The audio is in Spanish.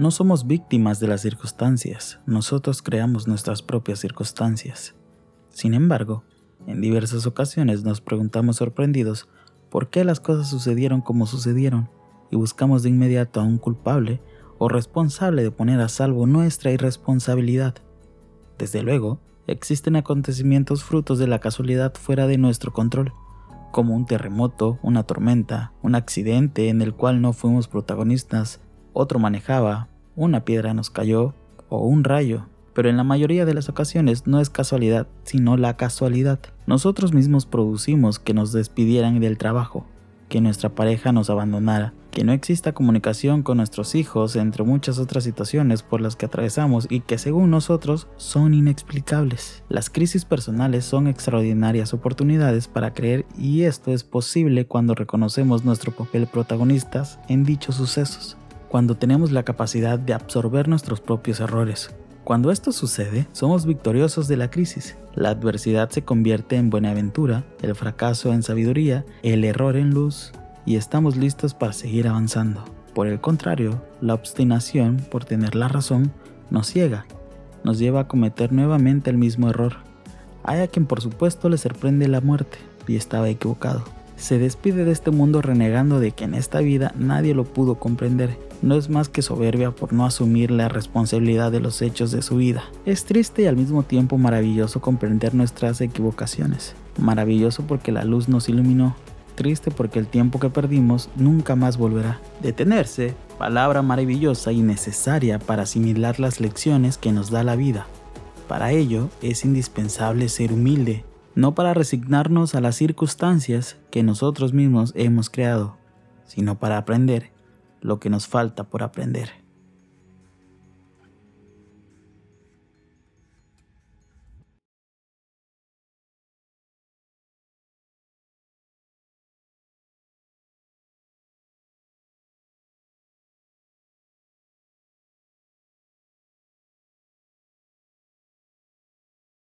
No somos víctimas de las circunstancias, nosotros creamos nuestras propias circunstancias. Sin embargo, en diversas ocasiones nos preguntamos sorprendidos por qué las cosas sucedieron como sucedieron y buscamos de inmediato a un culpable o responsable de poner a salvo nuestra irresponsabilidad. Desde luego, existen acontecimientos frutos de la casualidad fuera de nuestro control, como un terremoto, una tormenta, un accidente en el cual no fuimos protagonistas, otro manejaba, una piedra nos cayó o un rayo. Pero en la mayoría de las ocasiones no es casualidad, sino la casualidad. Nosotros mismos producimos que nos despidieran del trabajo, que nuestra pareja nos abandonara, que no exista comunicación con nuestros hijos, entre muchas otras situaciones por las que atravesamos y que según nosotros son inexplicables. Las crisis personales son extraordinarias oportunidades para creer y esto es posible cuando reconocemos nuestro papel protagonistas en dichos sucesos, cuando tenemos la capacidad de absorber nuestros propios errores, cuando esto sucede, somos victoriosos de la crisis. La adversidad se convierte en buenaventura, el fracaso en sabiduría, el error en luz, y estamos listos para seguir avanzando. Por el contrario, la obstinación por tener la razón nos ciega, nos lleva a cometer nuevamente el mismo error. Hay a quien por supuesto le sorprende la muerte, y estaba equivocado. Se despide de este mundo renegando de que en esta vida nadie lo pudo comprender no es más que soberbia por no asumir la responsabilidad de los hechos de su vida. Es triste y al mismo tiempo maravilloso comprender nuestras equivocaciones. Maravilloso porque la luz nos iluminó. Triste porque el tiempo que perdimos nunca más volverá. Detenerse, palabra maravillosa y necesaria para asimilar las lecciones que nos da la vida. Para ello es indispensable ser humilde, no para resignarnos a las circunstancias que nosotros mismos hemos creado, sino para aprender lo que nos falta por aprender.